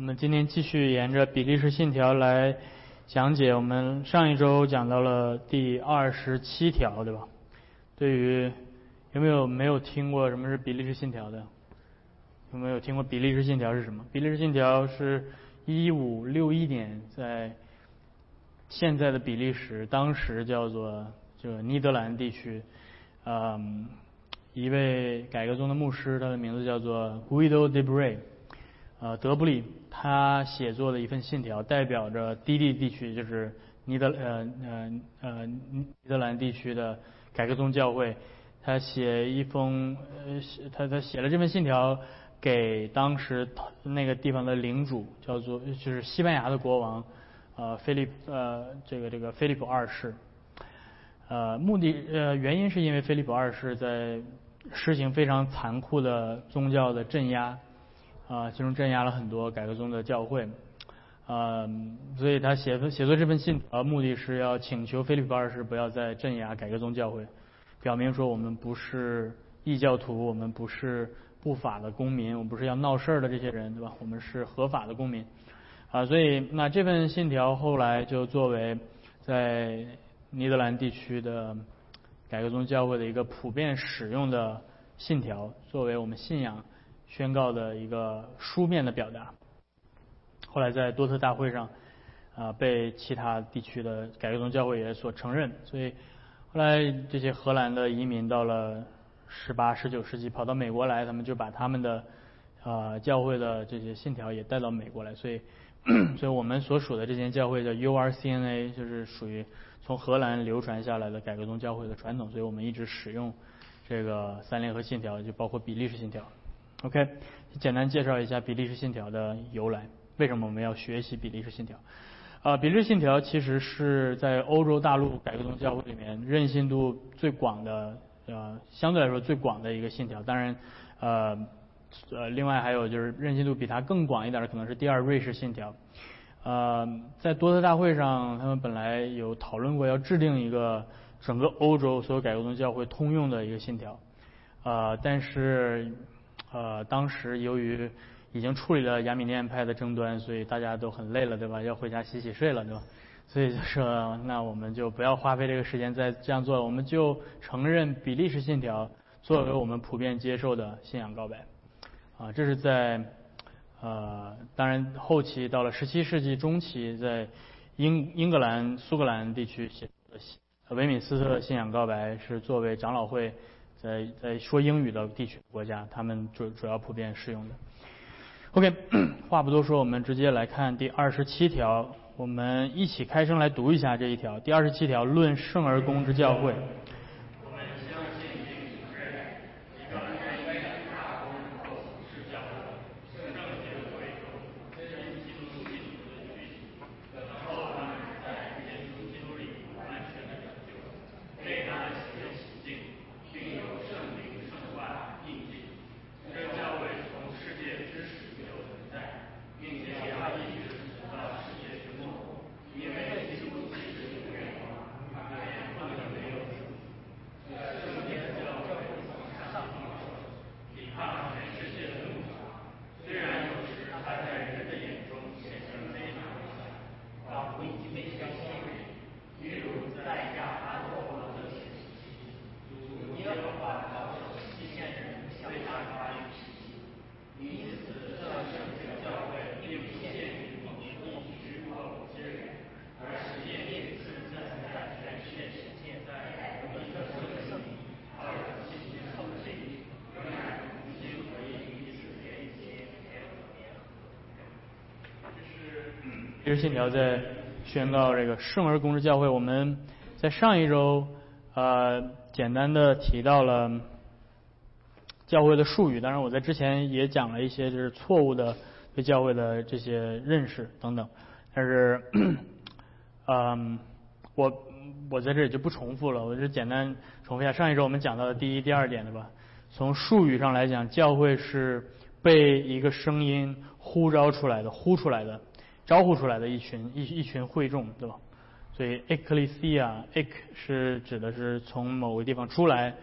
我们今天继续沿着比利时信条来讲解。我们上一周讲到了第二十七条，对吧？对于有没有没有听过什么是比利时信条的？有没有听过比利时信条是什么？比利时信条是一五六一年在现在的比利时，当时叫做就尼德兰地区，嗯，一位改革中的牧师，他的名字叫做 Guido de Bray。呃，德布里他写作的一份信条，代表着低地地区，就是尼德呃呃呃尼德兰地区的改革宗教会。他写一封呃，他他写了这份信条给当时那个地方的领主，叫做就是西班牙的国王，呃，菲利呃这个这个菲利普二世。呃，目的呃原因是因为菲利普二世在实行非常残酷的宗教的镇压。啊，其中镇压了很多改革宗的教会，啊，所以他写写作这份信，呃，目的是要请求菲利普二世不要再镇压改革宗教会，表明说我们不是异教徒，我们不是不法的公民，我们不是要闹事儿的这些人，对吧？我们是合法的公民，啊，所以那这份信条后来就作为在尼德兰地区的改革宗教会的一个普遍使用的信条，作为我们信仰。宣告的一个书面的表达，后来在多特大会上，啊，被其他地区的改革宗教会也所承认。所以后来这些荷兰的移民到了十八、十九世纪，跑到美国来，他们就把他们的啊教会的这些信条也带到美国来。所以，所以我们所属的这间教会叫 URCNA，就是属于从荷兰流传下来的改革宗教会的传统。所以我们一直使用这个三联合信条，就包括比利时信条。OK，简单介绍一下比利时信条的由来。为什么我们要学习比利时信条？啊，比利时信条其实是在欧洲大陆改革宗教会里面韧性度最广的，呃，相对来说最广的一个信条。当然，呃，呃，另外还有就是韧性度比它更广一点的，可能是第二瑞士信条。呃，在多特大会上，他们本来有讨论过要制定一个整个欧洲所有改革宗教会通用的一个信条，啊，但是。呃，当时由于已经处理了亚米念派的争端，所以大家都很累了，对吧？要回家洗洗睡了，对吧？所以就说，那我们就不要花费这个时间再这样做了，我们就承认比利时信条作为我们普遍接受的信仰告白。啊，这是在呃，当然后期到了十七世纪中期，在英英格兰、苏格兰地区写的维敏斯特信仰告白是作为长老会。在在说英语的地区国家，他们主主要普遍适用的。OK，话不多说，我们直接来看第二十七条，我们一起开声来读一下这一条。第二十七条论圣而公之教会。这是信条在宣告这个圣而公之教会。我们在上一周呃简单的提到了教会的术语，当然我在之前也讲了一些就是错误的对教会的这些认识等等。但是 嗯我我在这里就不重复了，我就简单重复一下上一周我们讲到的第一、第二点的吧。从术语上来讲，教会是被一个声音呼召出来的，呼出来的。招呼出来的一群一一群会众，对吧？所以 ecclesia，ec 是指的是从某个地方出来，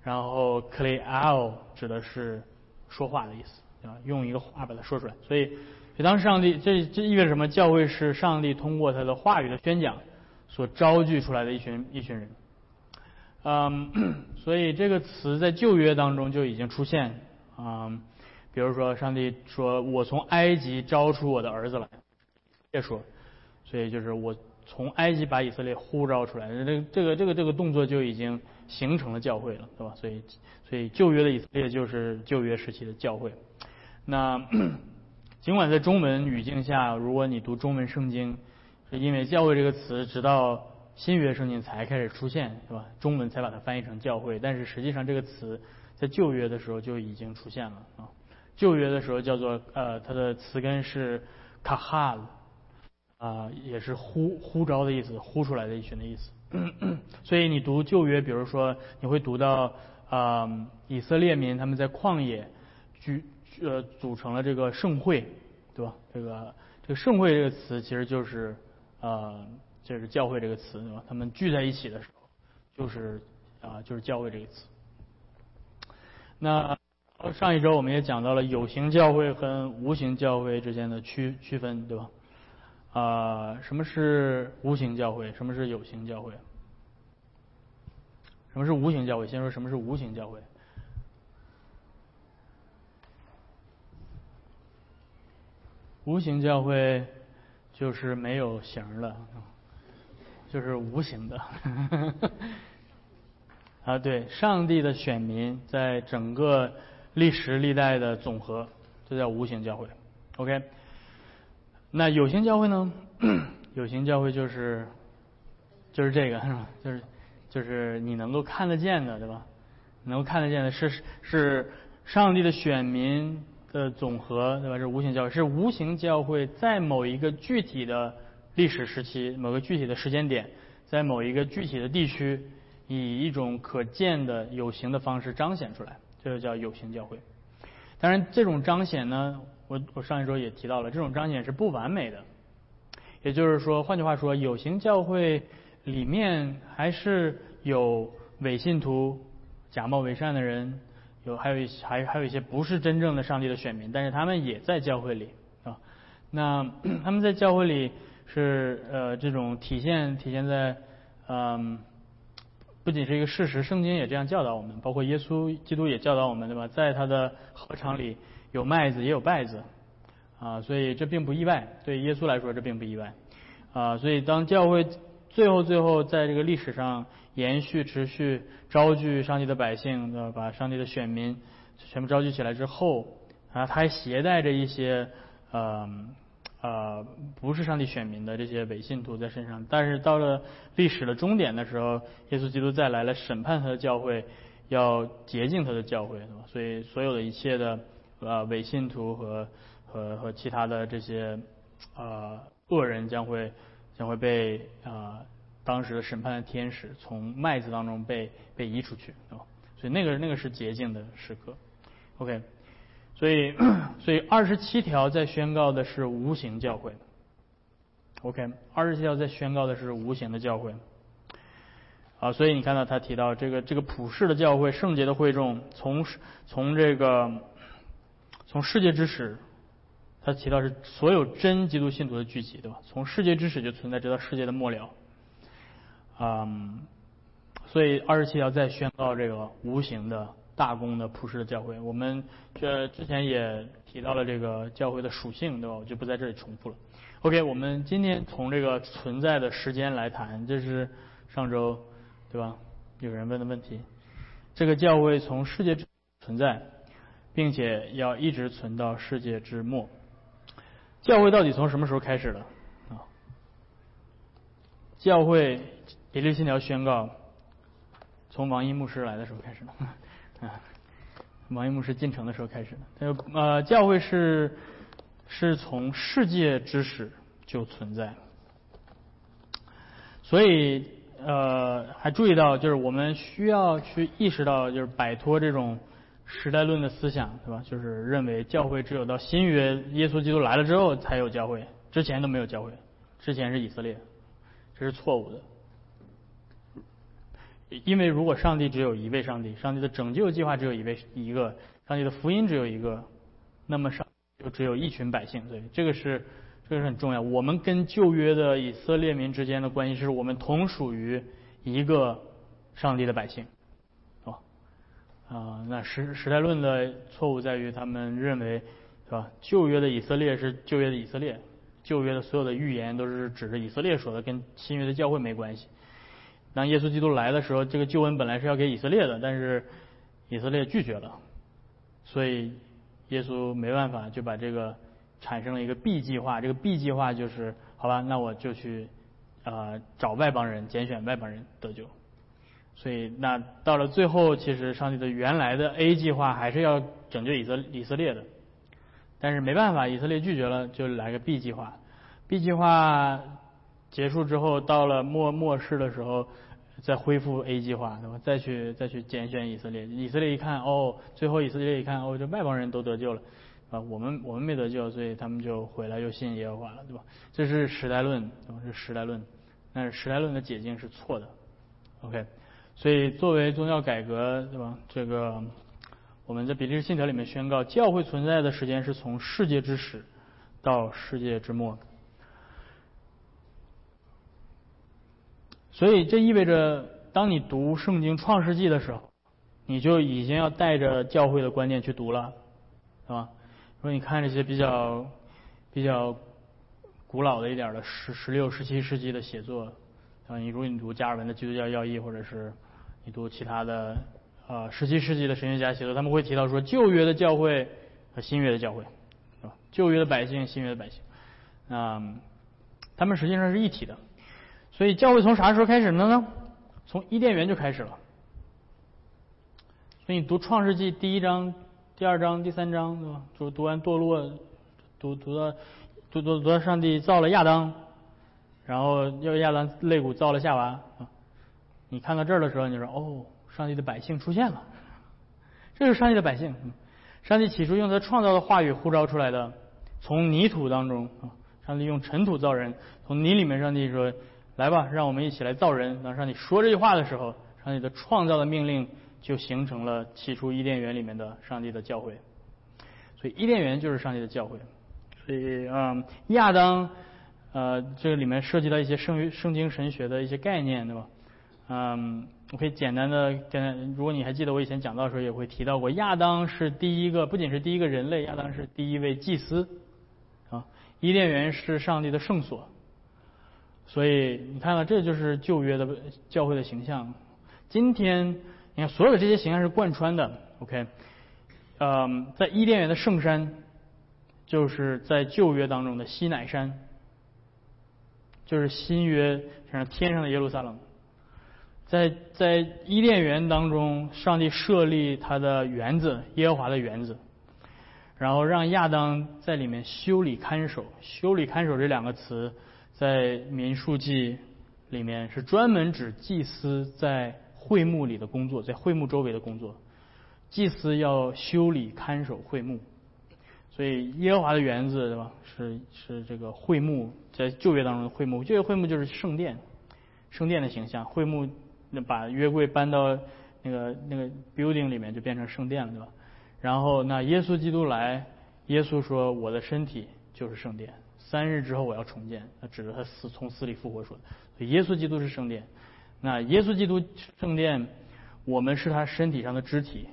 然后 cleal 指的是说话的意思，对吧？用一个话把它说出来。所以就当上帝，这这意味着什么？教会是上帝通过他的话语的宣讲所招聚出来的一群一群人。嗯，所以这个词在旧约当中就已经出现啊，比如说上帝说：“我从埃及招出我的儿子来。”别说，所以就是我从埃及把以色列呼召出来，这这个这个这个动作就已经形成了教会了，对吧？所以所以旧约的以色列就是旧约时期的教会。那 尽管在中文语境下，如果你读中文圣经，是因为教会这个词直到。新约圣经才开始出现，是吧？中文才把它翻译成教会，但是实际上这个词在旧约的时候就已经出现了啊。旧约的时候叫做呃，它的词根是 kahal，啊，也是呼呼召的意思，呼出来的一群的意思。所以你读旧约，比如说你会读到啊，以色列民他们在旷野聚呃组成了这个盛会，对吧？这个这个盛会这个词其实就是呃。就是教会这个词，对吧？他们聚在一起的时候，就是啊，就是教会这个词。那上一周我们也讲到了有形教会和无形教会之间的区区分，对吧？啊，什么是无形教会？什么是有形教会？什么是无形教会？先说什么是无形教会。无形教会就是没有形的。就是无形的，啊，对，上帝的选民在整个历史历代的总和，这叫无形教会。OK，那有形教会呢？有形教会就是就是这个 是吧？就是就是你能够看得见的，对吧？能够看得见的是是上帝的选民的总和，对吧？是无形教会，是无形教会在某一个具体的。历史时期某个具体的时间点，在某一个具体的地区，以一种可见的有形的方式彰显出来，这就叫有形教会。当然，这种彰显呢，我我上一周也提到了，这种彰显是不完美的。也就是说，换句话说，有形教会里面还是有伪信徒、假冒伪善的人，有还有一还还有一些不是真正的上帝的选民，但是他们也在教会里啊。那 他们在教会里。是呃，这种体现体现在嗯，不仅是一个事实，圣经也这样教导我们，包括耶稣基督也教导我们，对吧？在他的合场里有麦子也有稗子啊，所以这并不意外，对耶稣来说这并不意外啊。所以当教会最后最后在这个历史上延续持续招聚上帝的百姓，对吧？把上帝的选民全部招聚起来之后啊，他还携带着一些呃。呃，不是上帝选民的这些伪信徒在身上，但是到了历史的终点的时候，耶稣基督再来了审判他的教会，要洁净他的教会，所以所有的一切的呃伪信徒和和和其他的这些呃恶人将会将会被啊当时的审判的天使从麦子当中被被移出去，对吧？所以那个那个是洁净的时刻，OK。所以，所以二十七条在宣告的是无形教会。OK，二十七条在宣告的是无形的教会。啊，所以你看到他提到这个这个普世的教会、圣洁的会众，从从这个从世界之始，他提到是所有真基督信徒的聚集，对吧？从世界之始就存在，直到世界的末了。嗯，所以二十七条在宣告这个无形的。大公的普世的教会，我们这之前也提到了这个教会的属性，对吧？我就不在这里重复了。OK，我们今天从这个存在的时间来谈，这是上周对吧？有人问的问题。这个教会从世界之存在，并且要一直存到世界之末。教会到底从什么时候开始的啊？教会比利信条宣告，从王一牧师来的时候开始的。啊，王一牧师进城的时候开始的。呃，教会是是从世界之始就存在，所以呃，还注意到就是我们需要去意识到，就是摆脱这种时代论的思想，对吧？就是认为教会只有到新约耶稣基督来了之后才有教会，之前都没有教会，之前是以色列，这是错误的。因为如果上帝只有一位上帝，上帝的拯救计划只有一位一个，上帝的福音只有一个，那么上就只有一群百姓。对，这个是这个是很重要。我们跟旧约的以色列民之间的关系是我们同属于一个上帝的百姓。啊，那时时代论的错误在于他们认为，是吧？旧约的以色列是旧约的以色列，旧约的所有的预言都是指着以色列说的，跟新约的教会没关系。当耶稣基督来的时候，这个救恩本来是要给以色列的，但是以色列拒绝了，所以耶稣没办法就把这个产生了一个 B 计划。这个 B 计划就是，好吧，那我就去呃找外邦人，拣选外邦人得救。所以那到了最后，其实上帝的原来的 A 计划还是要拯救以色以色列的，但是没办法，以色列拒绝了，就来个 B 计划。B 计划结束之后，到了末末世的时候。再恢复 A 计划，对吧？再去再去拣选以色列，以色列一看，哦，最后以色列一看，哦，这外邦人都得救了，啊，我们我们没得救，所以他们就回来又信耶和华了，对吧？这是时代论，对吧？是时代论，但是时代论的解经是错的，OK？所以作为宗教改革，对吧？这个我们在比利时信条里面宣告，教会存在的时间是从世界之始到世界之末。所以这意味着，当你读圣经创世纪的时候，你就已经要带着教会的观念去读了，是吧？说你看这些比较比较古老的一点的十十六、十七世纪的写作，啊，你如果你读加尔文的《基督教要义》，或者是你读其他的啊十七世纪的神学家写作，他们会提到说旧约的教会和新约的教会，是吧？旧约的百姓、新约的百姓，啊，他们实际上是一体的。所以教会从啥时候开始的呢？从伊甸园就开始了。所以你读创世纪第一章、第二章、第三章，对吧？读读完堕落，读读到读读读到上帝造了亚当，然后又亚当肋骨造了夏娃啊。你看到这儿的时候，你说哦，上帝的百姓出现了，这是上帝的百姓。上帝起初用他创造的话语呼召出来的，从泥土当中啊，上帝用尘土造人，从泥里面，上帝说。来吧，让我们一起来造人。当上帝说这句话的时候，上帝的创造的命令就形成了起初伊甸园里面的上帝的教诲。所以伊甸园就是上帝的教诲。所以，嗯，亚当，呃，这个里面涉及到一些圣圣经神学的一些概念，对吧？嗯，我可以简单的简单，如果你还记得我以前讲到的时候，也会提到过，亚当是第一个，不仅是第一个人类，亚当是第一位祭司。啊，伊甸园是上帝的圣所。所以你看到，这就是旧约的教会的形象。今天你看，所有的这些形象是贯穿的。OK，嗯，在伊甸园的圣山，就是在旧约当中的西乃山，就是新约像天上的耶路撒冷。在在伊甸园当中，上帝设立他的园子，耶和华的园子，然后让亚当在里面修理看守。修理看守这两个词。在民数记里面是专门指祭司在会幕里的工作，在会幕周围的工作。祭司要修理看守会幕，所以耶和华的园子对吧？是是这个会幕，在旧约当中的会幕，旧约会幕就是圣殿，圣殿的形象。会幕那把约柜搬到那个那个 building 里面，就变成圣殿了，对吧？然后那耶稣基督来，耶稣说：“我的身体就是圣殿。”三日之后我要重建，他指着他死从死里复活说的。耶稣基督是圣殿，那耶稣基督圣殿，我们是他身体上的肢体，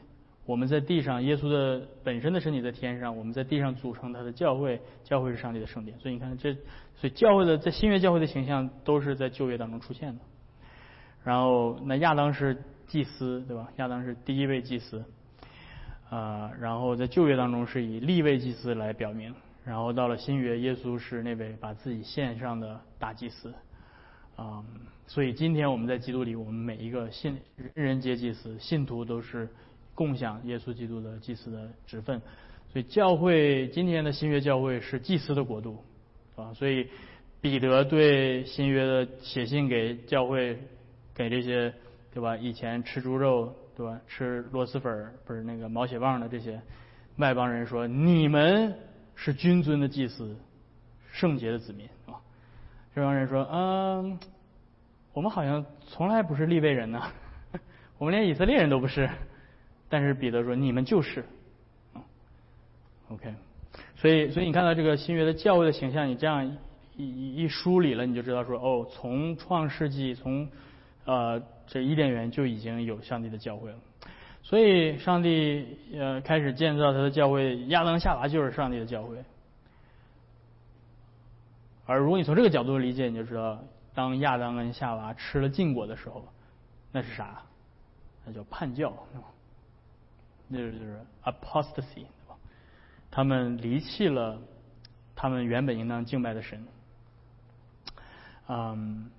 我们在地上，耶稣的本身的身体在天上，我们在地上组成他的教会，教会是上帝的圣殿。所以你看这，所以教会的在新约教会的形象都是在旧约当中出现的。然后那亚当是祭司，对吧？亚当是第一位祭司，啊，然后在旧约当中是以立位祭司来表明。然后到了新约，耶稣是那位把自己献上的大祭司，啊，所以今天我们在基督里，我们每一个信人人皆祭司，信徒都是共享耶稣基督的祭司的职分。所以教会今天的新约教会是祭司的国度，啊，所以彼得对新约的写信给教会，给这些对吧？以前吃猪肉对吧？吃螺蛳粉不是那个毛血旺的这些外邦人说，你们。是君尊的祭司，圣洁的子民啊！这帮人说：“嗯，我们好像从来不是立位人呢，我们连以色列人都不是。”但是彼得说：“你们就是。”OK，所以，所以你看到这个新约的教会的形象，你这样一一梳理了，你就知道说，哦，从创世纪，从呃这伊甸园就已经有上帝的教会了。所以，上帝呃开始建造他的教会，亚当夏娃就是上帝的教会。而如果你从这个角度理解，你就知道，当亚当跟夏娃吃了禁果的时候，那是啥？那叫叛教，那就是 apostasy，对吧？他们离弃了他们原本应当敬拜的神，嗯，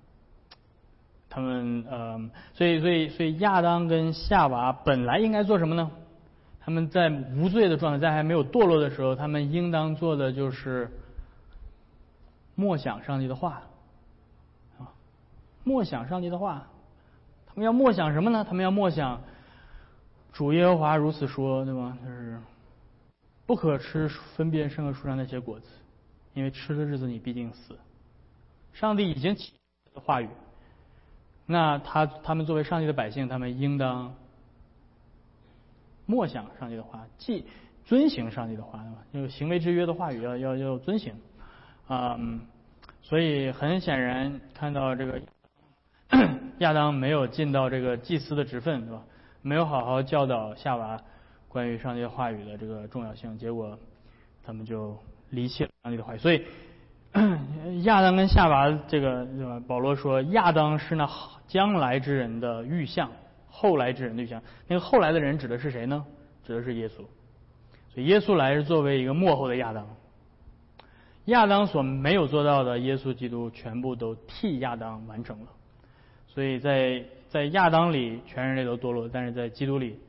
他们嗯，所以所以所以亚当跟夏娃本来应该做什么呢？他们在无罪的状态，在还没有堕落的时候，他们应当做的就是。默想上帝的话，啊，默想上帝的话，他们要默想什么呢？他们要默想主耶和华如此说，对吗？就是不可吃分辨生和树上那些果子，因为吃的日子你必定死。上帝已经起的话语，那他他们作为上帝的百姓，他们应当默想上帝的话，既遵行上帝的话，对吧？就行为之约的话语要要要遵行。啊，嗯所以很显然看到这个 亚当没有尽到这个祭司的职分，对吧？没有好好教导夏娃关于上帝话语的这个重要性，结果他们就离弃了上帝的话语。所以亚当跟夏娃这个，保罗说亚当是那将来之人的预像，后来之人的预像。那个后来的人指的是谁呢？指的是耶稣。所以耶稣来是作为一个幕后的亚当。亚当所没有做到的，耶稣基督全部都替亚当完成了。所以在在亚当里，全人类都堕落；但是在基督里，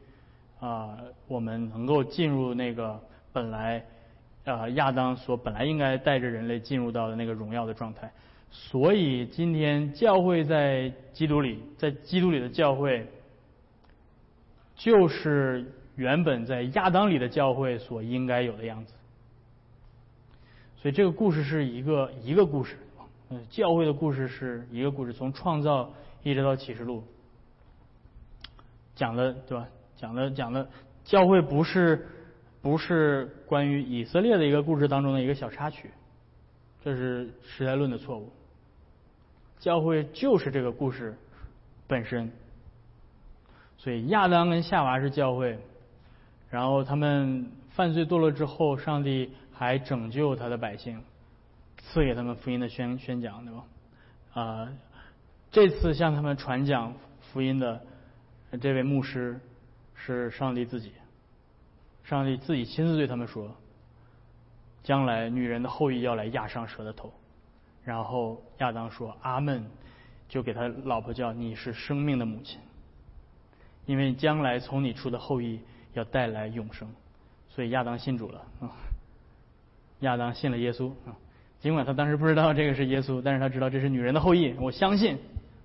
啊，我们能够进入那个本来啊亚当所本来应该带着人类进入到的那个荣耀的状态。所以今天教会在基督里，在基督里的教会，就是原本在亚当里的教会所应该有的样子。所以这个故事是一个一个故事，嗯，教会的故事是一个故事，从创造一直到启示录，讲的对吧？讲的讲的教会不是不是关于以色列的一个故事当中的一个小插曲，这是时代论的错误。教会就是这个故事本身。所以亚当跟夏娃是教会，然后他们犯罪堕落之后，上帝。还拯救他的百姓，赐给他们福音的宣宣讲，对吧？啊，这次向他们传讲福音的这位牧师是上帝自己，上帝自己亲自对他们说：“将来女人的后裔要来压伤蛇的头。”然后亚当说：“阿门。”就给他老婆叫：“你是生命的母亲，因为将来从你出的后裔要带来永生。”所以亚当信主了啊。亚当信了耶稣啊，尽管他当时不知道这个是耶稣，但是他知道这是女人的后裔。我相信，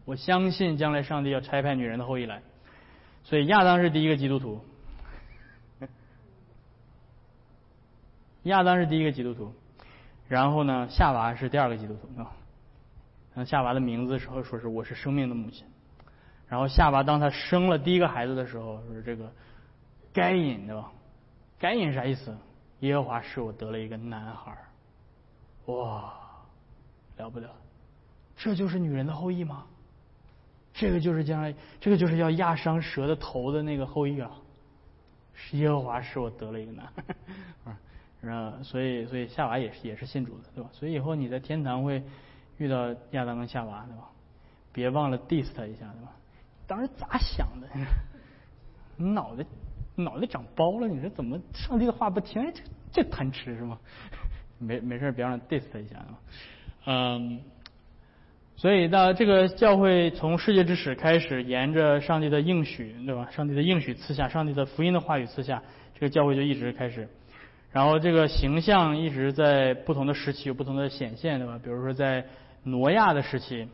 我相信将来上帝要差派女人的后裔来，所以亚当是第一个基督徒。亚当是第一个基督徒，然后呢，夏娃是第二个基督徒啊。那夏娃的名字时候说是我是生命的母亲，然后夏娃当他生了第一个孩子的时候，说这个该隐对吧？该隐啥意思？耶和华使我得了一个男孩哇，了不得！这就是女人的后裔吗？这个就是将来，这个就是要压伤蛇的头的那个后裔啊！是耶和华使我得了一个男孩 啊，所以所以夏娃也是也是信主的，对吧？所以以后你在天堂会遇到亚当跟夏娃，对吧？别忘了 diss 他一下，对吧？当时咋想的？脑袋？脑袋长包了，你说怎么上帝的话不听？哎，这这贪吃是吗？没没事，别让 diss 他一下啊。嗯，所以到这个教会从世界之始开始，沿着上帝的应许，对吧？上帝的应许赐下，上帝的福音的话语赐下，这个教会就一直开始。然后这个形象一直在不同的时期有不同的显现，对吧？比如说在挪亚的时期，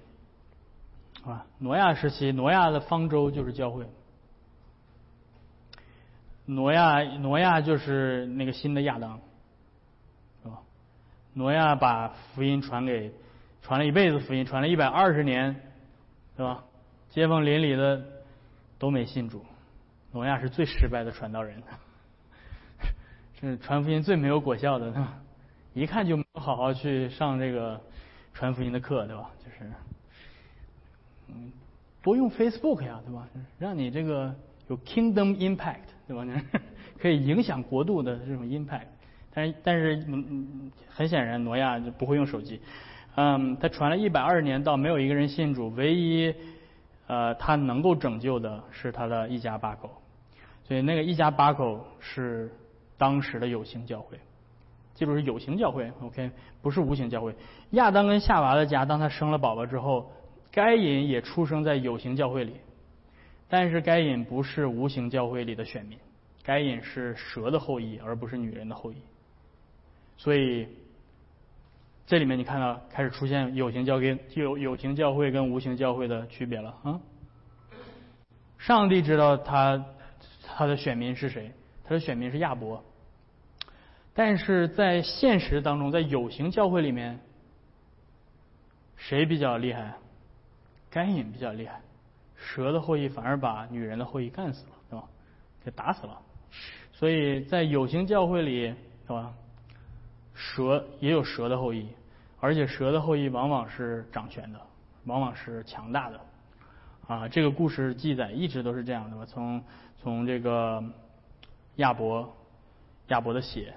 啊，挪亚时期，挪亚的方舟就是教会。挪亚，挪亚就是那个新的亚当，是吧？挪亚把福音传给，传了一辈子福音，传了一百二十年，对吧？街坊邻里的都没信主，挪亚是最失败的传道人，是传福音最没有果效的，对吧一看就没有好好去上这个传福音的课，对吧？就是，嗯，多用 Facebook 呀，对吧？让你这个有 Kingdom Impact，对吧？可以影响国度的这种 Impact。但是，但是，嗯嗯，很显然，挪亚就不会用手机。嗯，他传了一百二十年，到没有一个人信主，唯一，呃，他能够拯救的是他的一家八口。所以，那个一家八口是当时的有形教会，记住是有形教会，OK，不是无形教会。亚当跟夏娃的家，当他生了宝宝之后，该隐也出生在有形教会里，但是该隐不是无形教会里的选民，该隐是蛇的后裔，而不是女人的后裔。所以，这里面你看到开始出现有形教跟有有形教会跟无形教会的区别了啊。上帝知道他他的选民是谁，他的选民是亚伯。但是在现实当中，在有形教会里面，谁比较厉害？该隐比较厉害，蛇的后裔反而把女人的后裔干死了，对吧？给打死了。所以在有形教会里，是吧？蛇也有蛇的后裔，而且蛇的后裔往往是掌权的，往往是强大的。啊，这个故事记载一直都是这样的吧？从从这个亚伯亚伯的血，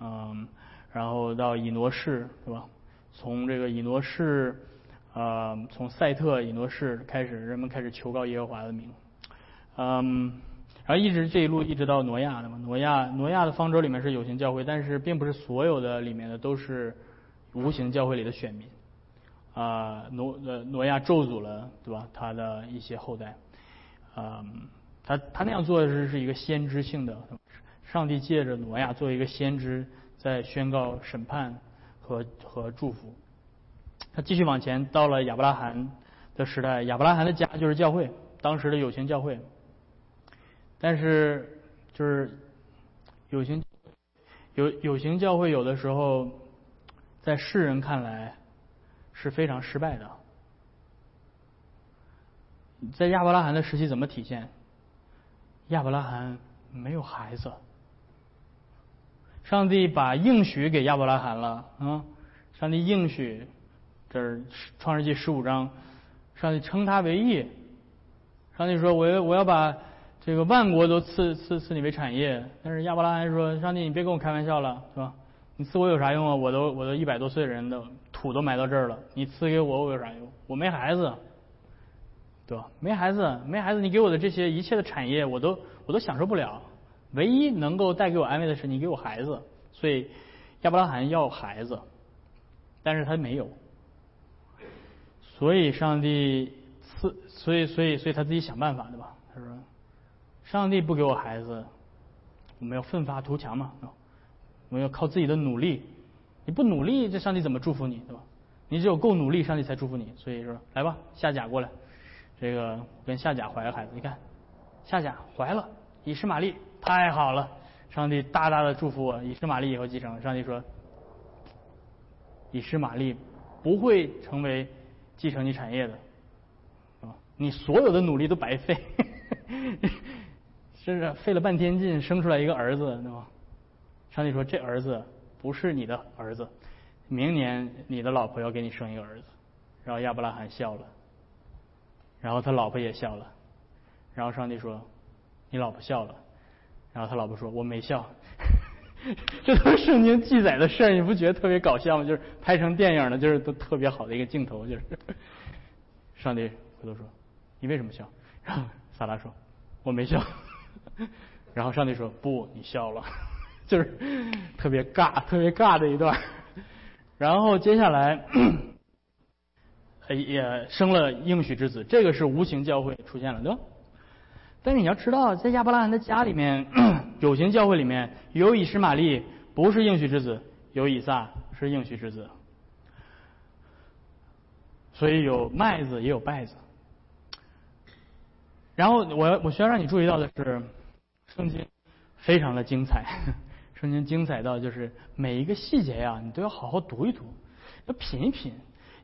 嗯，然后到以挪士，是吧？从这个以挪士，呃，从赛特以挪士开始，人们开始求告耶和华的名，嗯。然后一直这一路一直到挪亚的嘛，挪亚挪亚的方舟里面是有形教会，但是并不是所有的里面的都是无形教会里的选民，啊挪呃挪亚咒诅了对吧？他的一些后代，啊他他那样做的是是一个先知性的，上帝借着挪亚作为一个先知在宣告审判和和祝福。他继续往前到了亚伯拉罕的时代，亚伯拉罕的家就是教会，当时的有形教会。但是，就是有形有有形教会有的时候，在世人看来是非常失败的。在亚伯拉罕的时期怎么体现？亚伯拉罕没有孩子，上帝把应许给亚伯拉罕了啊！上帝应许，这是创世纪十五章，上帝称他为义。上帝说：“我要我要把。”这个万国都赐赐赐你为产业，但是亚伯拉罕说：“上帝，你别跟我开玩笑了，是吧？你赐我有啥用啊？我都我都一百多岁的人的土都埋到这儿了，你赐给我我有啥用？我没孩子，对吧？没孩子，没孩子，你给我的这些一切的产业，我都我都享受不了。唯一能够带给我安慰的是你给我孩子，所以亚伯拉罕要孩子，但是他没有，所以上帝赐，所以所以所以他自己想办法，对吧？”上帝不给我孩子，我们要奋发图强嘛，我们要靠自己的努力。你不努力，这上帝怎么祝福你，对吧？你只有够努力，上帝才祝福你。所以说，来吧，夏甲过来，这个跟夏甲怀个孩子，你看，夏甲怀了，以实玛利，太好了，上帝大大的祝福我，以实玛利以后继承。上帝说，以实玛利不会成为继承你产业的，啊，你所有的努力都白费。是是费了半天劲生出来一个儿子，对吧？上帝说这儿子不是你的儿子，明年你的老婆要给你生一个儿子。然后亚伯拉罕笑了，然后他老婆也笑了，然后上帝说你老婆笑了，然后他老婆说我没笑。这都是圣经记载的事儿，你不觉得特别搞笑吗？就是拍成电影的，就是都特别好的一个镜头，就是 上帝回头说你为什么笑？然后萨拉说我没笑。然后上帝说：“不，你笑了，就是特别尬、特别尬的一段。然后接下来也生了应许之子，这个是无形教会出现了，对吧？但是你要知道，在亚伯拉罕的家里面，有形教会里面有以实玛利，不是应许之子；有以撒，是应许之子。所以有麦子，也有稗子。然后我我需要让你注意到的是。”圣经非常的精彩，圣经精彩到就是每一个细节呀，你都要好好读一读，要品一品，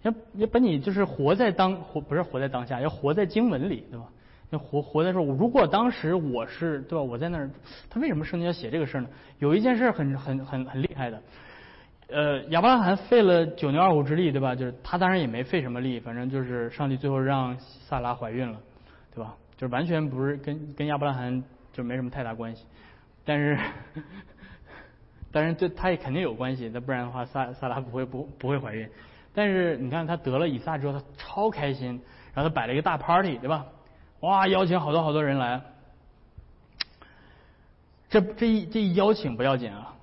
要要把你就是活在当活不是活在当下，要活在经文里，对吧？要活活在说，如果当时我是对吧？我在那儿，他为什么圣经要写这个事儿呢？有一件事很很很很厉害的，呃，亚伯拉罕费了九牛二虎之力，对吧？就是他当然也没费什么力，反正就是上帝最后让萨拉怀孕了，对吧？就是完全不是跟跟亚伯拉罕就没什么太大关系，但是，但是这他也肯定有关系，那不然的话萨萨拉不会不不会怀孕。但是你看他得了以撒之后，他超开心，然后他摆了一个大 party，对吧？哇，邀请好多好多人来。这这一这一邀请不要紧啊。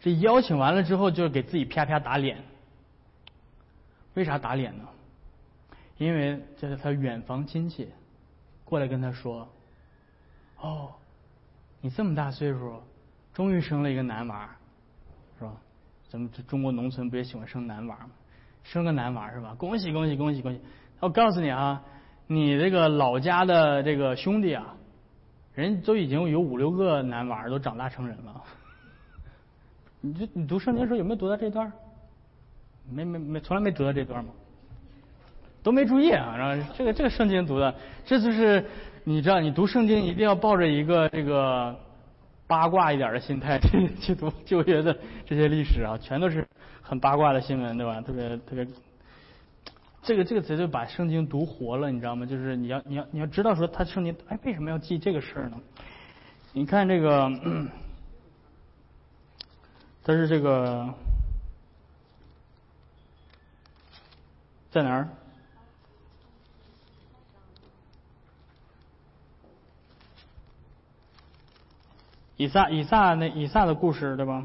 这邀请完了之后，就给自己啪啪打脸。为啥打脸呢？因为这是他远房亲戚过来跟他说：“哦，你这么大岁数，终于生了一个男娃，是吧？咱们这中国农村不也喜欢生男娃吗？生个男娃是吧？恭喜恭喜恭喜恭喜！我告诉你啊，你这个老家的这个兄弟啊，人都已经有五六个男娃都长大成人了。”你这你读圣经的时候有没有读到这段？没没没，从来没读到这段吗？都没注意啊！然后这个这个圣经读的，这就是你知道，你读圣经一定要抱着一个这个八卦一点的心态去去读旧约的这些历史啊，全都是很八卦的新闻，对吧？特别特别，这个这个词就把圣经读活了，你知道吗？就是你要你要你要知道说他圣经哎为什么要记这个事儿呢？你看这个。但是这个在哪儿？以撒，以撒那以撒的故事，对吧？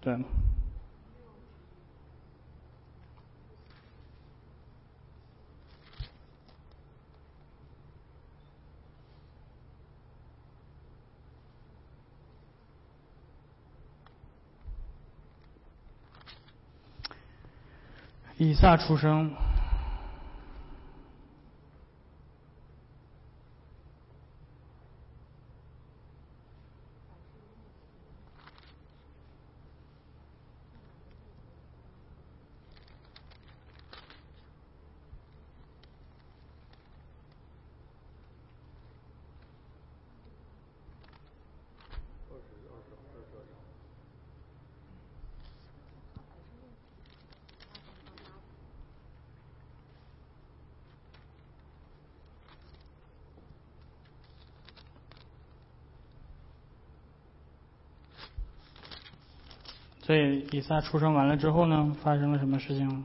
对。以萨出生。所以以撒出生完了之后呢，发生了什么事情？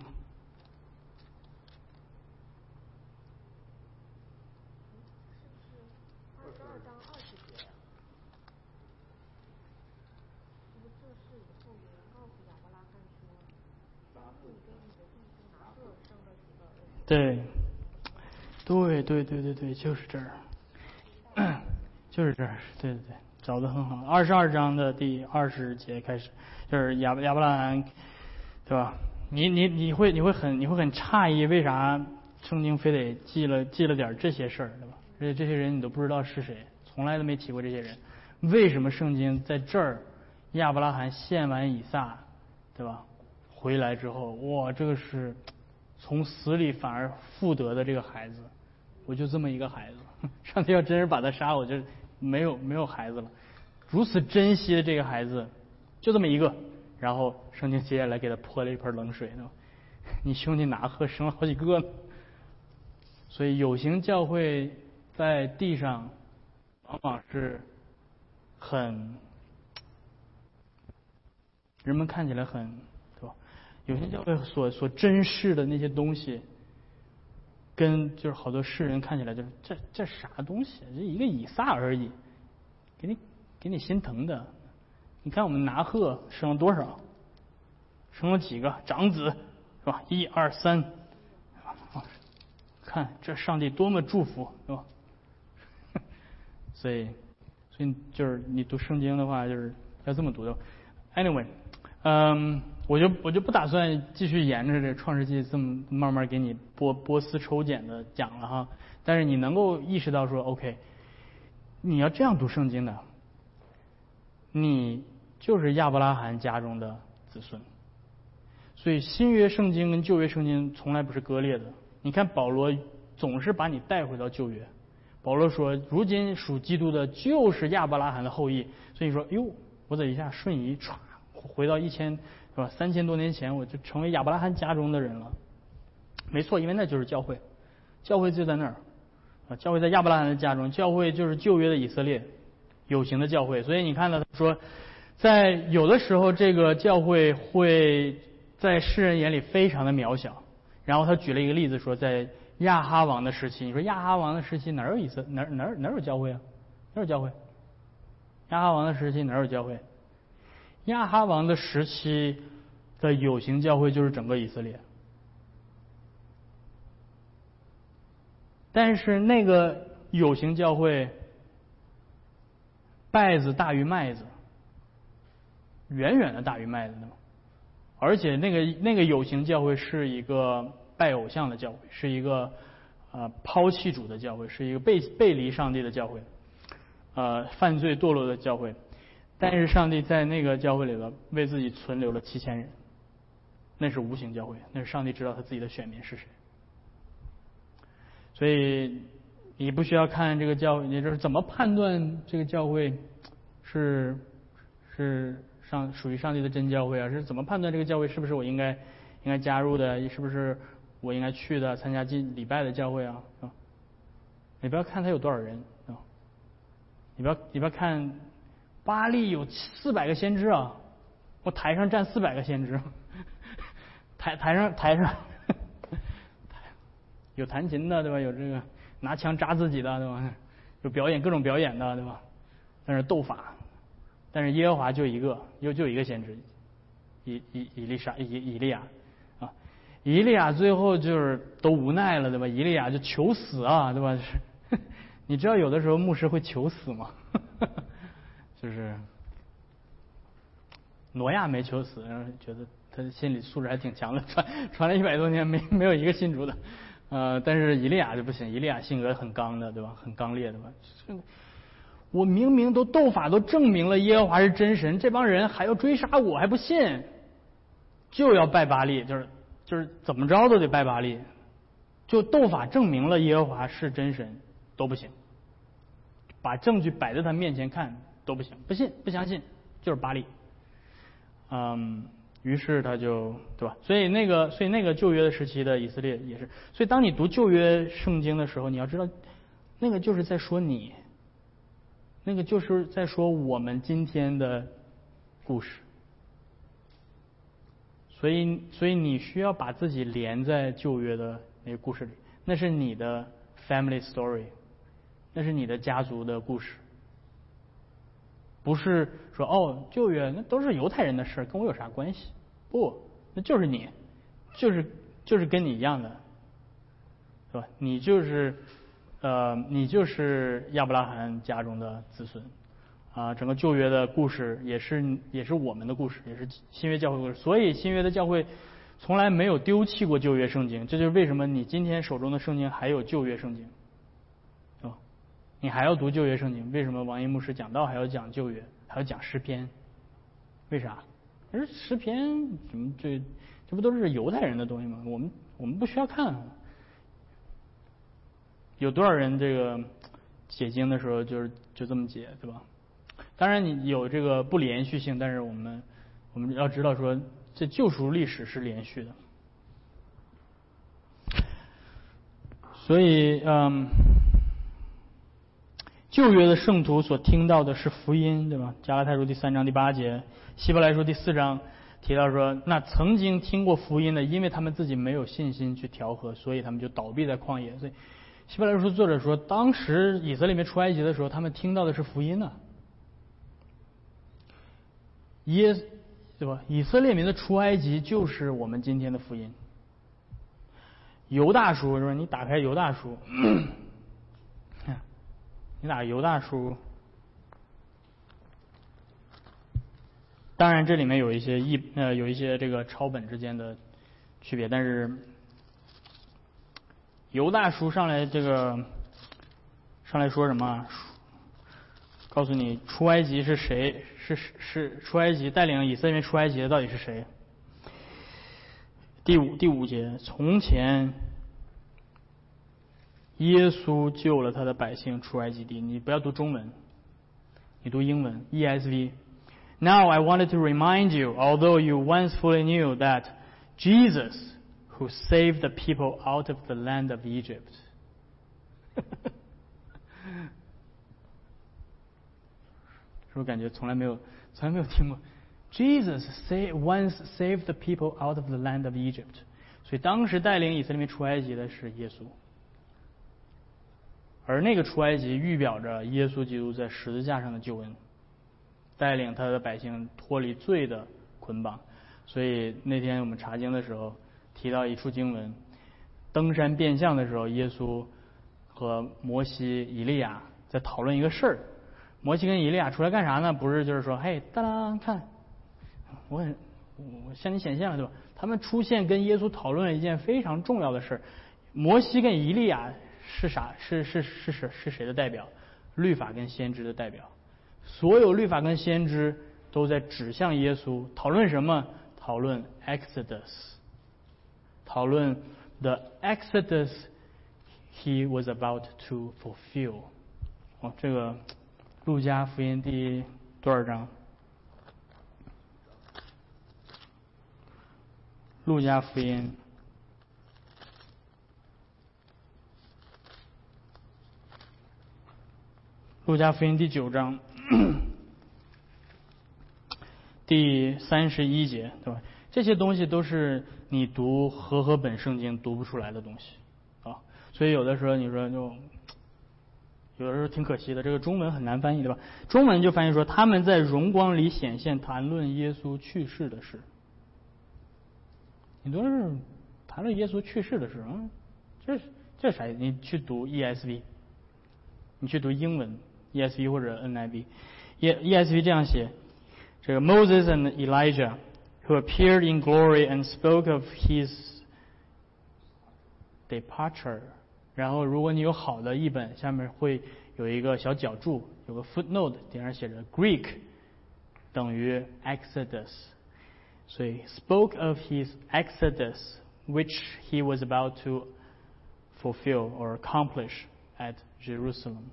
对，对对对对对，就是这儿，就是这儿，对对对，找的很好。二十二章的第二十节开始。就是亚亚伯拉罕，对吧？你你你会你会很你会很诧异，为啥圣经非得记了记了点这些事儿，对吧？而且这些人你都不知道是谁，从来都没提过这些人。为什么圣经在这儿亚伯拉罕献完以撒，对吧？回来之后，哇，这个是从死里反而复得的这个孩子，我就这么一个孩子，上帝要真是把他杀，我就没有没有孩子了。如此珍惜的这个孩子。就这么一个，然后圣经接下来给他泼了一盆冷水，呢。你兄弟哪喝生了好几个？所以有形教会在地上往往是很人们看起来很，对吧？有形教会所所珍视的那些东西，跟就是好多世人看起来就是这这啥东西？这一个以撒而已，给你给你心疼的。你看我们拿鹤生了多少？生了几个长子，是吧？一二三，看这上帝多么祝福，是吧？所以，所以就是你读圣经的话，就是要这么读的。Anyway，嗯，我就我就不打算继续沿着这创世纪这么慢慢给你波波斯抽检的讲了哈。但是你能够意识到说，OK，你要这样读圣经的，你。就是亚伯拉罕家中的子孙，所以新约圣经跟旧约圣经从来不是割裂的。你看保罗总是把你带回到旧约。保罗说：“如今属基督的就是亚伯拉罕的后裔。”所以说，哟，我这一下瞬移歘回到一千是吧？三千多年前，我就成为亚伯拉罕家中的人了。没错，因为那就是教会，教会就在那儿啊，教会在亚伯拉罕的家中，教会就是旧约的以色列，有形的教会。所以你看到他说，在有的时候这个教会会在世人眼里非常的渺小。然后他举了一个例子说，在亚哈王的时期，你说亚哈王的时期哪有以色哪哪哪有教会啊？哪有教会？亚哈王的时期哪有教会？亚哈王的时期的有形教会就是整个以色列。但是那个有形教会，稗子大于麦子，远远的大于麦子呢。而且那个那个有形教会是一个拜偶像的教会，是一个呃抛弃主的教会，是一个背背离上帝的教会，呃犯罪堕落的教会。但是上帝在那个教会里头为自己存留了七千人，那是无形教会，那是上帝知道他自己的选民是谁。所以你不需要看这个教，也就是怎么判断这个教会是是。上属于上帝的真教会啊，是怎么判断这个教会是不是我应该应该加入的？是不是我应该去的、参加进礼拜的教会啊？啊，你不要看他有多少人啊，你不要你不要看巴利有四百个先知啊，我台上站四百个先知，台台上台上 有弹琴的对吧？有这个拿枪扎自己的对吧？有表演各种表演的对吧？但是斗法。但是耶和华就一个，又就一个先知，以以以利沙以以利亚啊，以利亚最后就是都无奈了，对吧？以利亚就求死啊，对吧？你知道有的时候牧师会求死吗？就是挪亚没求死，然后觉得他的心理素质还挺强的，传传了一百多年没没有一个信主的，呃，但是以利亚就不行，以利亚性格很刚的，对吧？很刚烈，的吧？我明明都斗法都证明了耶和华是真神，这帮人还要追杀我还不信，就要拜巴利，就是就是怎么着都得拜巴利，就斗法证明了耶和华是真神都不行，把证据摆在他面前看都不行，不信不相信就是巴利，嗯，于是他就对吧？所以那个所以那个旧约的时期的以色列也是，所以当你读旧约圣经的时候，你要知道那个就是在说你。那个就是在说我们今天的故事，所以所以你需要把自己连在旧约的那个故事里，那是你的 family story，那是你的家族的故事，不是说哦旧约那都是犹太人的事跟我有啥关系？不，那就是你，就是就是跟你一样的，是吧？你就是。呃，你就是亚伯拉罕家中的子孙，啊，整个旧约的故事也是也是我们的故事，也是新约教会故事。所以新约的教会从来没有丢弃过旧约圣经，这就是为什么你今天手中的圣经还有旧约圣经，你还要读旧约圣经？为什么王一牧师讲道还要讲旧约，还要讲诗篇？为啥？可是诗篇怎么这这不都是犹太人的东西吗？我们我们不需要看。有多少人这个解经的时候就是就这么解，对吧？当然你有这个不连续性，但是我们我们要知道说，这救赎历史是连续的。所以，嗯，旧约的圣徒所听到的是福音，对吧？加拉太书第三章第八节，希伯来书第四章提到说，那曾经听过福音的，因为他们自己没有信心去调和，所以他们就倒闭在旷野。所以。希伯来书作者说，当时以色列民出埃及的时候，他们听到的是福音呢。耶，对吧？以色列民的出埃及就是我们今天的福音。犹大书是吧？你打开犹大书，你打尤大叔，当然这里面有一些译呃有一些这个抄本之间的区别，但是。尤大叔上来这个上来说什么？告诉你出埃及是谁？是是是出埃及带领以色列出埃及的到底是谁？第五第五节，从前耶稣救了他的百姓出埃及地。你不要读中文，你读英文 ESV。Now I wanted to remind you, although you once fully knew that Jesus, who saved the people out of the land of Egypt. 是不是感觉从来没有从来没有听过？Jesus say once saved the people out of the land of Egypt，所以当时带领以色列民出埃及的是耶稣， 而那个出埃及预表着耶稣基督在十字架上的救恩，带领他的百姓脱离罪的捆绑。所以那天我们查经的时候提到一处经文，登山变相的时候，耶稣和摩西、以利亚在讨论一个事儿。摩西跟以利亚出来干啥呢？不是就是说，嘿，哒啦，看，我很，我向你显现了，对吧？他们出现跟耶稣讨论了一件非常重要的事儿。摩西跟以利亚是啥？是是是是是谁的代表？律法跟先知的代表。所有律法跟先知都在指向耶稣。讨论什么？讨论 Exodus。讨论 the Exodus he was about to fulfill。哦，这个。路加福音第多少章？路加福音，路加福音第九章，第三十一节，对吧？这些东西都是你读和合本圣经读不出来的东西啊，所以有的时候你说就。有的时候挺可惜的，这个中文很难翻译，对吧？中文就翻译说他们在荣光里显现，谈论耶稣去世的事。你都是谈论耶稣去世的事，嗯，这这啥？你去读 ESV，你去读英文 ESV 或者 NIV，E ESV 这样写：这个 Moses and Elijah who appeared in glory and spoke of his departure。然后，如果你有好的译本，下面会有一个小脚注，有个 footnote，顶上写着 Greek 等于 Exodus，所以 spoke of his Exodus which he was about to fulfill or accomplish at Jerusalem。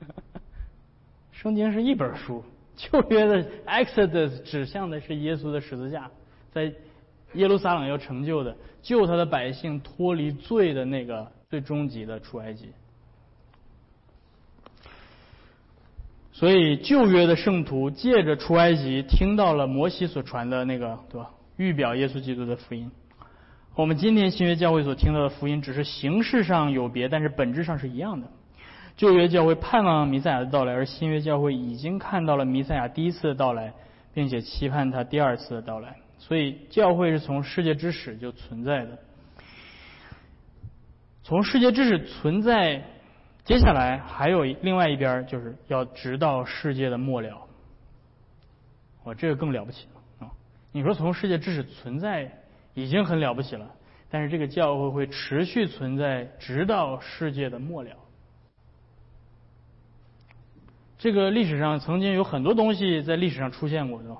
圣经是一本书，旧约的 Exodus 指向的是耶稣的十字架，在。耶路撒冷要成就的，救他的百姓脱离罪的那个最终极的出埃及。所以旧约的圣徒借着出埃及，听到了摩西所传的那个，对吧？预表耶稣基督的福音。我们今天新约教会所听到的福音，只是形式上有别，但是本质上是一样的。旧约教会盼望弥赛亚的到来，而新约教会已经看到了弥赛亚第一次的到来，并且期盼他第二次的到来。所以，教会是从世界之始就存在的。从世界之始存在，接下来还有另外一边，就是要直到世界的末了。我这个更了不起了啊！你说从世界之始存在已经很了不起了，但是这个教会会持续存在，直到世界的末了。这个历史上曾经有很多东西在历史上出现过，对吧？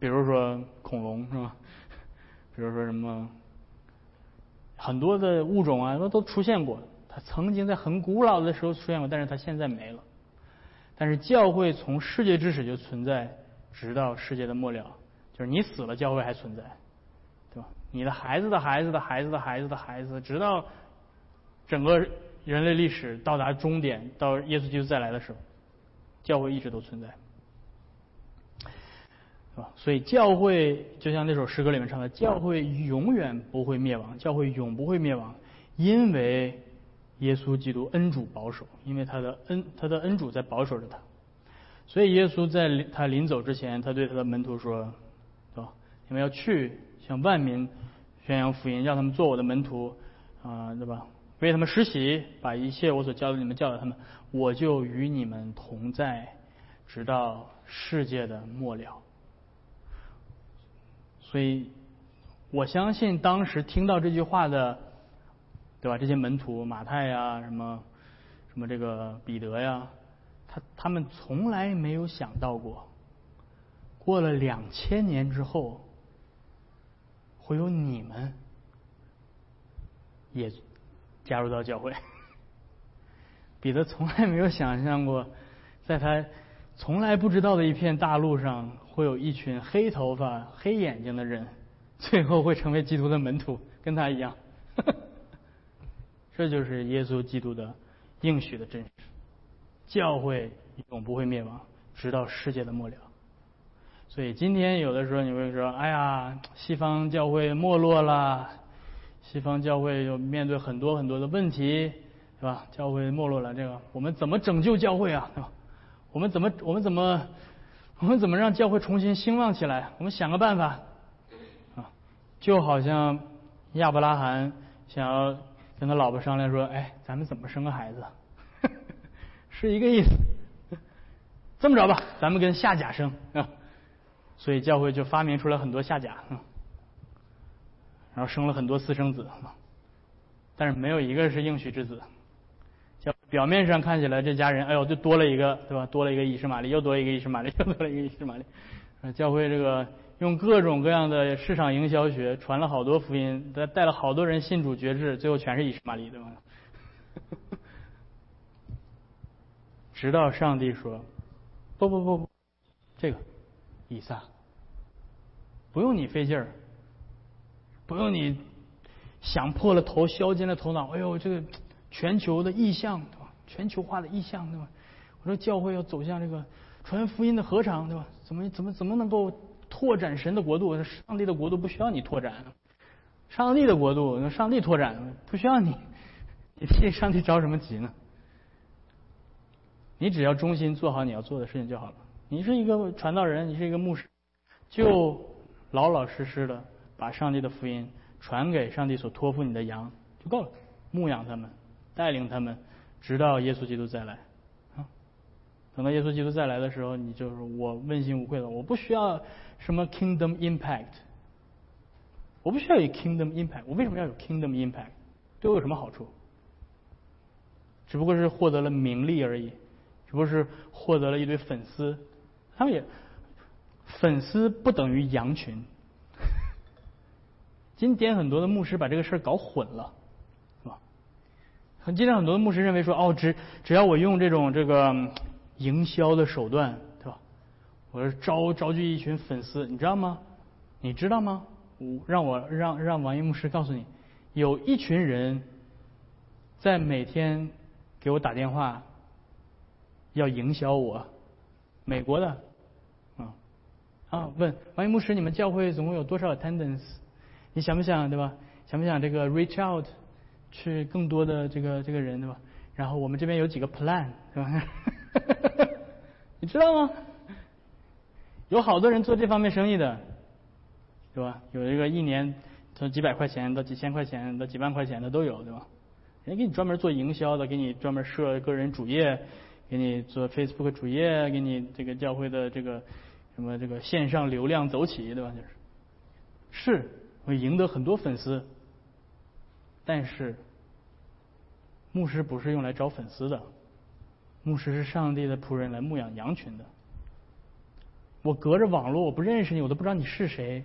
比如说恐龙是吧？比如说什么很多的物种啊，都都出现过。它曾经在很古老的时候出现过，但是它现在没了。但是教会从世界之始就存在，直到世界的末了。就是你死了，教会还存在，对吧？你的孩子的孩子的孩子的孩子的孩子，直到整个人类历史到达终点，到耶稣基督再来的时候，教会一直都存在。是吧所以教会就像那首诗歌里面唱的，教会永远不会灭亡，教会永不会灭亡，因为耶稣基督恩主保守，因为他的恩他的恩主在保守着他。所以耶稣在他临走之前，他对他的门徒说：“对吧？你们要去向万民宣扬福音，让他们做我的门徒，啊，对吧？为他们实习，把一切我所教的你们教导他们，我就与你们同在，直到世界的末了。”所以，我相信当时听到这句话的，对吧？这些门徒马太呀，什么什么这个彼得呀，他他们从来没有想到过，过了两千年之后，会有你们也加入到教会。彼得从来没有想象过，在他从来不知道的一片大陆上，会有一群黑头发、黑眼睛的人，最后会成为基督的门徒，跟他一样。这就是耶稣基督的应许的真实。教会永不会灭亡，直到世界的末了。所以今天有的时候你会说：“哎呀，西方教会没落了，西方教会又面对很多很多的问题。”是吧？教会没落了，这个我们怎么拯救教会啊？对吧？我们怎么我们怎么我们怎么让教会重新兴旺起来？我们想个办法啊！就好像亚伯拉罕想要跟他老婆商量说：“哎，咱们怎么生个孩子？” 是一个意思。这么着吧，咱们跟夏甲生啊。所以教会就发明出来很多夏甲，然后生了很多私生子，但是没有一个是应许之子。表面上看起来这家人，哎呦，就多了一个，对吧？多了一个伊什玛利，又多一个伊什玛利，又多了一个伊什玛利。教会这个用各种各样的市场营销学传了好多福音，带带了好多人信主绝志，最后全是以实玛利，对吧？直到上帝说：“不不不不，这个以撒，不用你费劲儿，不用你想破了头，削尖了头脑。哎呦，这个全球的意向。”全球化的意向，对吧？我说教会要走向这个传福音的合场，对吧？怎么怎么怎么能够拓展神的国度？上帝的国度不需要你拓展，上帝的国度，上帝拓展不需要你，你替上帝着什么急呢？你只要忠心做好你要做的事情就好了。你是一个传道人，你是一个牧师，就老老实实的把上帝的福音传给上帝所托付你的羊就够了，牧养他们，带领他们。直到耶稣基督再来，啊，等到耶稣基督再来的时候，你就是我问心无愧了。我不需要什么 kingdom impact，我不需要有 kingdom impact。我为什么要有 kingdom impact？对我有什么好处？只不过是获得了名利而已，只不过是获得了一堆粉丝。他们也粉丝不等于羊群。今天很多的牧师把这个事儿搞混了。是吧很今天很多的牧师认为说，哦，只只要我用这种这个营销的手段，对吧？我是招招聚一群粉丝，你知道吗？你知道吗？我让我让让王一牧师告诉你，有一群人在每天给我打电话，要营销我，美国的，啊啊，问王一牧师，你们教会总共有多少 attendance？你想不想，对吧？想不想这个 reach out？去更多的这个这个人对吧？然后我们这边有几个 plan 对吧？你知道吗？有好多人做这方面生意的，对吧？有一个一年从几百块钱到几千块钱到几万块钱的都有，对吧？人给你专门做营销的，给你专门设个人主页，给你做 Facebook 主页，给你这个教会的这个什么这个线上流量走起，对吧？就是是会赢得很多粉丝。但是，牧师不是用来找粉丝的，牧师是上帝的仆人，来牧养羊群的。我隔着网络，我不认识你，我都不知道你是谁，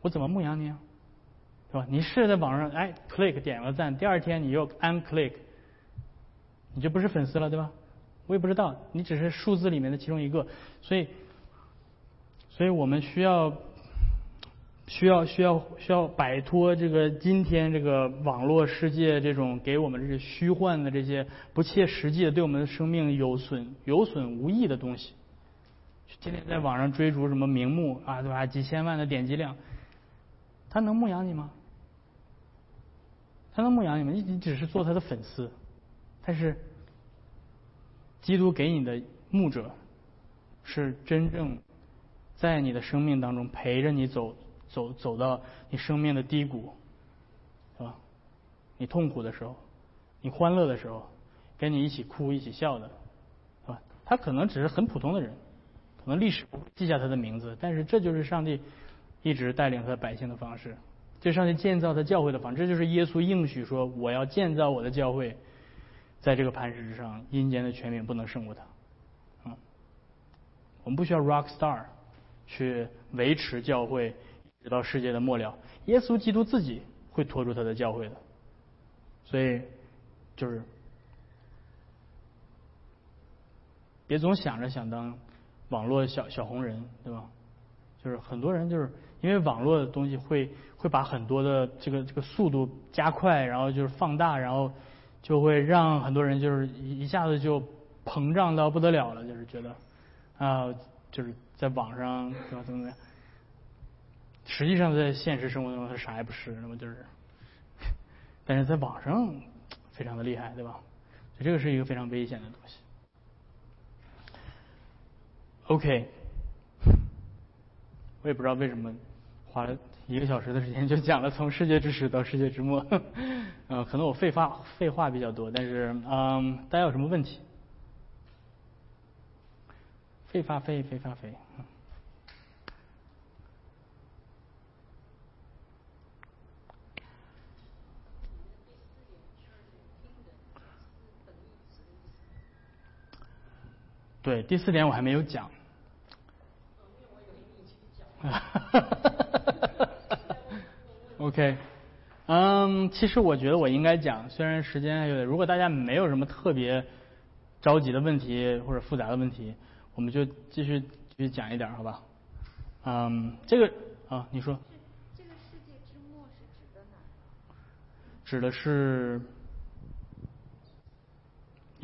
我怎么牧养你啊？是吧？你是在网上哎，click 点个赞，第二天你又 unclick，你就不是粉丝了，对吧？我也不知道，你只是数字里面的其中一个，所以，所以我们需要。需要需要需要摆脱这个今天这个网络世界这种给我们这些虚幻的这些不切实际的对我们的生命有损有损无益的东西，天天在网上追逐什么名目啊对吧？几千万的点击量，他能牧养你吗？他能牧养你吗？你你只是做他的粉丝，但是基督给你的牧者是真正在你的生命当中陪着你走。走走到你生命的低谷，是吧？你痛苦的时候，你欢乐的时候，跟你一起哭一起笑的，是吧？他可能只是很普通的人，可能历史不记下他的名字，但是这就是上帝一直带领他的百姓的方式，这上帝建造他教会的方式，这就是耶稣应许说我要建造我的教会，在这个磐石之上，阴间的权柄不能胜过他。嗯，我们不需要 rock star。去维持教会直到世界的末了。耶稣基督自己会拖住他的教会的，所以就是别总想着想当网络小小红人，对吧？就是很多人就是因为网络的东西会会把很多的这个这个速度加快，然后就是放大，然后就会让很多人就是一一下子就膨胀到不得了了，就是觉得啊，就是在网上怎么怎么样。实际上，在现实生活中，他啥也不是，那么就是，但是在网上非常的厉害，对吧？所以这个是一个非常危险的东西。OK，我也不知道为什么花了一个小时的时间就讲了从世界之始到世界之末，嗯，可能我废话废话比较多，但是嗯，大家有什么问题？废话废，废话废。对，第四点我还没有讲。OK，嗯，其实我觉得我应该讲，虽然时间还有点，如果大家没有什么特别着急的问题或者复杂的问题，我们就继续继续讲一点，好吧？嗯，这个啊，你说。这个世界之末是指的哪？指的是。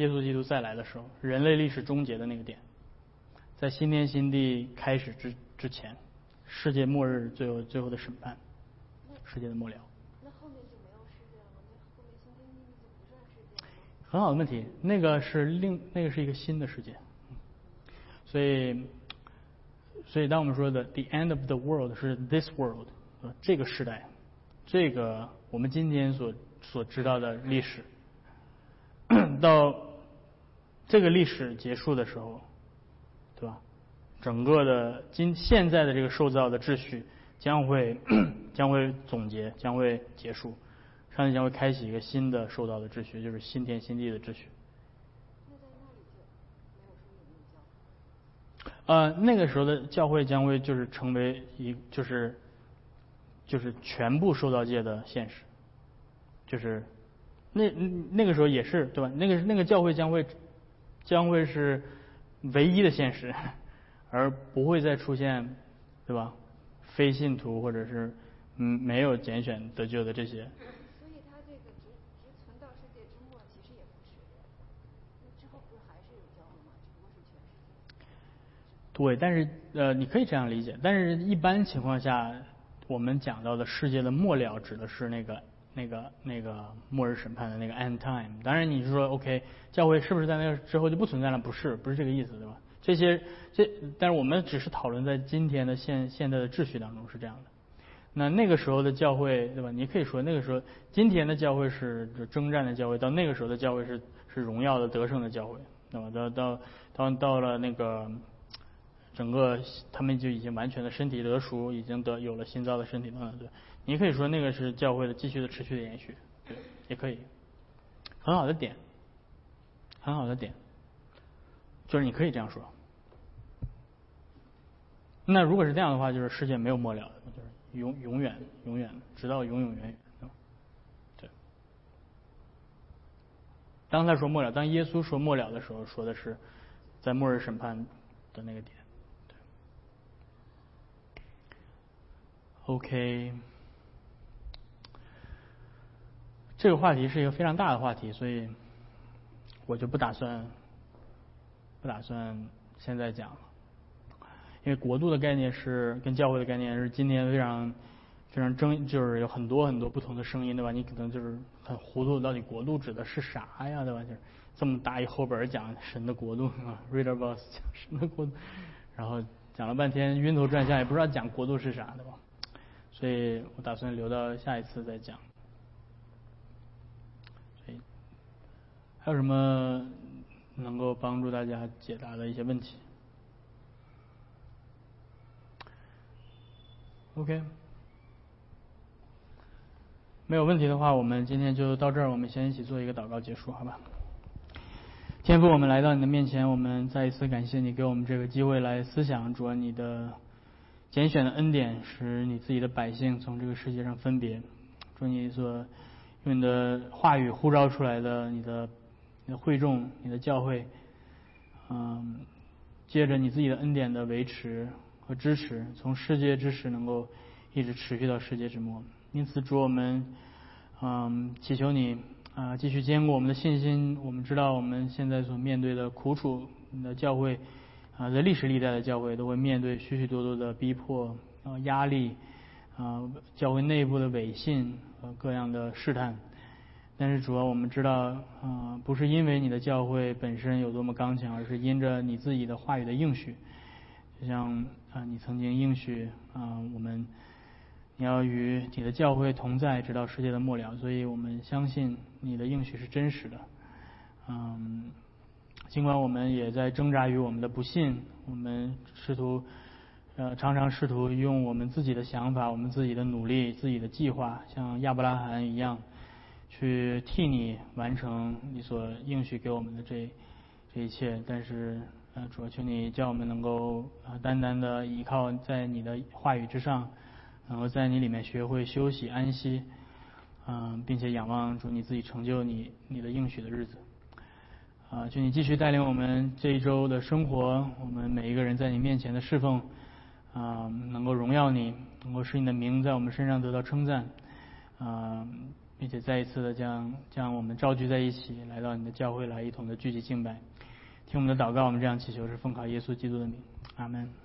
耶稣基督再来的时候，人类历史终结的那个点，在新天新地开始之之前，世界末日最后最后的审判，世界的末了。很好的问题，那个是另那个是一个新的世界，所以所以当我们说的 the end of the world 是 this world，这个时代，这个我们今天所所知道的历史，到。这个历史结束的时候，对吧？整个的今现在的这个受造的秩序将会 将会总结，将会结束，上帝将会开启一个新的受造的秩序，就是新天新地的秩序。呃，那个时候的教会将会就是成为一就是就是全部受造界的现实，就是那那个时候也是对吧？那个那个教会将会。将会是唯一的现实，而不会再出现，对吧？非信徒或者是嗯没有拣选得救的这些。所以他这个只只存到世界之末，其实也不是。之后不还是有教会吗？只不过是全世界。对，但是呃，你可以这样理解。但是一般情况下，我们讲到的世界的末了，指的是那个。那个那个末日审判的那个 end time，当然你是说 OK，教会是不是在那个之后就不存在了？不是，不是这个意思，对吧？这些这，但是我们只是讨论在今天的现现在的秩序当中是这样的。那那个时候的教会，对吧？你可以说那个时候今天的教会是征战的教会，到那个时候的教会是是荣耀的得胜的教会，那么到到到到了那个整个他们就已经完全的身体得赎，已经得有了新造的身体等等，对。你可以说那个是教会的继续的持续的延续，对，也可以，很好的点，很好的点，就是你可以这样说。那如果是这样的话，就是世界没有末了，就是永永远永远直到永永远远，对。当他说末了，当耶稣说末了的时候，说的是在末日审判的那个点，对。OK。这个话题是一个非常大的话题，所以我就不打算不打算现在讲了。因为国度的概念是跟教会的概念是今天非常非常争，就是有很多很多不同的声音，对吧？你可能就是很糊涂，到底国度指的是啥呀，对吧？就是这么大一厚本讲神的国度啊，Reader Boss 讲神的国度，然后讲了半天晕头转向，也不知道讲国度是啥，对吧？所以我打算留到下一次再讲。还有什么能够帮助大家解答的一些问题？OK，没有问题的话，我们今天就到这儿。我们先一起做一个祷告结束，好吧？天父，我们来到你的面前，我们再一次感谢你给我们这个机会来思想主你的拣选的恩典，使你自己的百姓从这个世界上分别。祝你所用你的话语呼召出来的你的你的会众、你的教会，嗯，借着你自己的恩典的维持和支持，从世界之始能够一直持续到世界之末。因此，主我们，嗯，祈求你啊，继续坚固我们的信心。我们知道我们现在所面对的苦楚，你的教会。啊，在历史历代的教会都会面对许许多多的逼迫、啊压力、啊教会内部的违信和各样的试探。但是主要我们知道，啊不是因为你的教会本身有多么刚强，而是因着你自己的话语的应许。就像啊你曾经应许啊我们，你要与你的教会同在，直到世界的末了。所以我们相信你的应许是真实的。嗯。尽管我们也在挣扎于我们的不信，我们试图，呃，常常试图用我们自己的想法、我们自己的努力、自己的计划，像亚伯拉罕一样，去替你完成你所应许给我们的这这一切。但是，呃，主要求你叫我们能够呃单单的依靠在你的话语之上，然后在你里面学会休息安息，嗯，并且仰望主你自己成就你你的应许的日子。啊，请你继续带领我们这一周的生活，我们每一个人在你面前的侍奉，啊，能够荣耀你，能够使你的名在我们身上得到称赞，啊，并且再一次的将将我们召聚在一起，来到你的教会来一同的聚集敬拜，听我们的祷告，我们这样祈求是奉靠耶稣基督的名，阿门。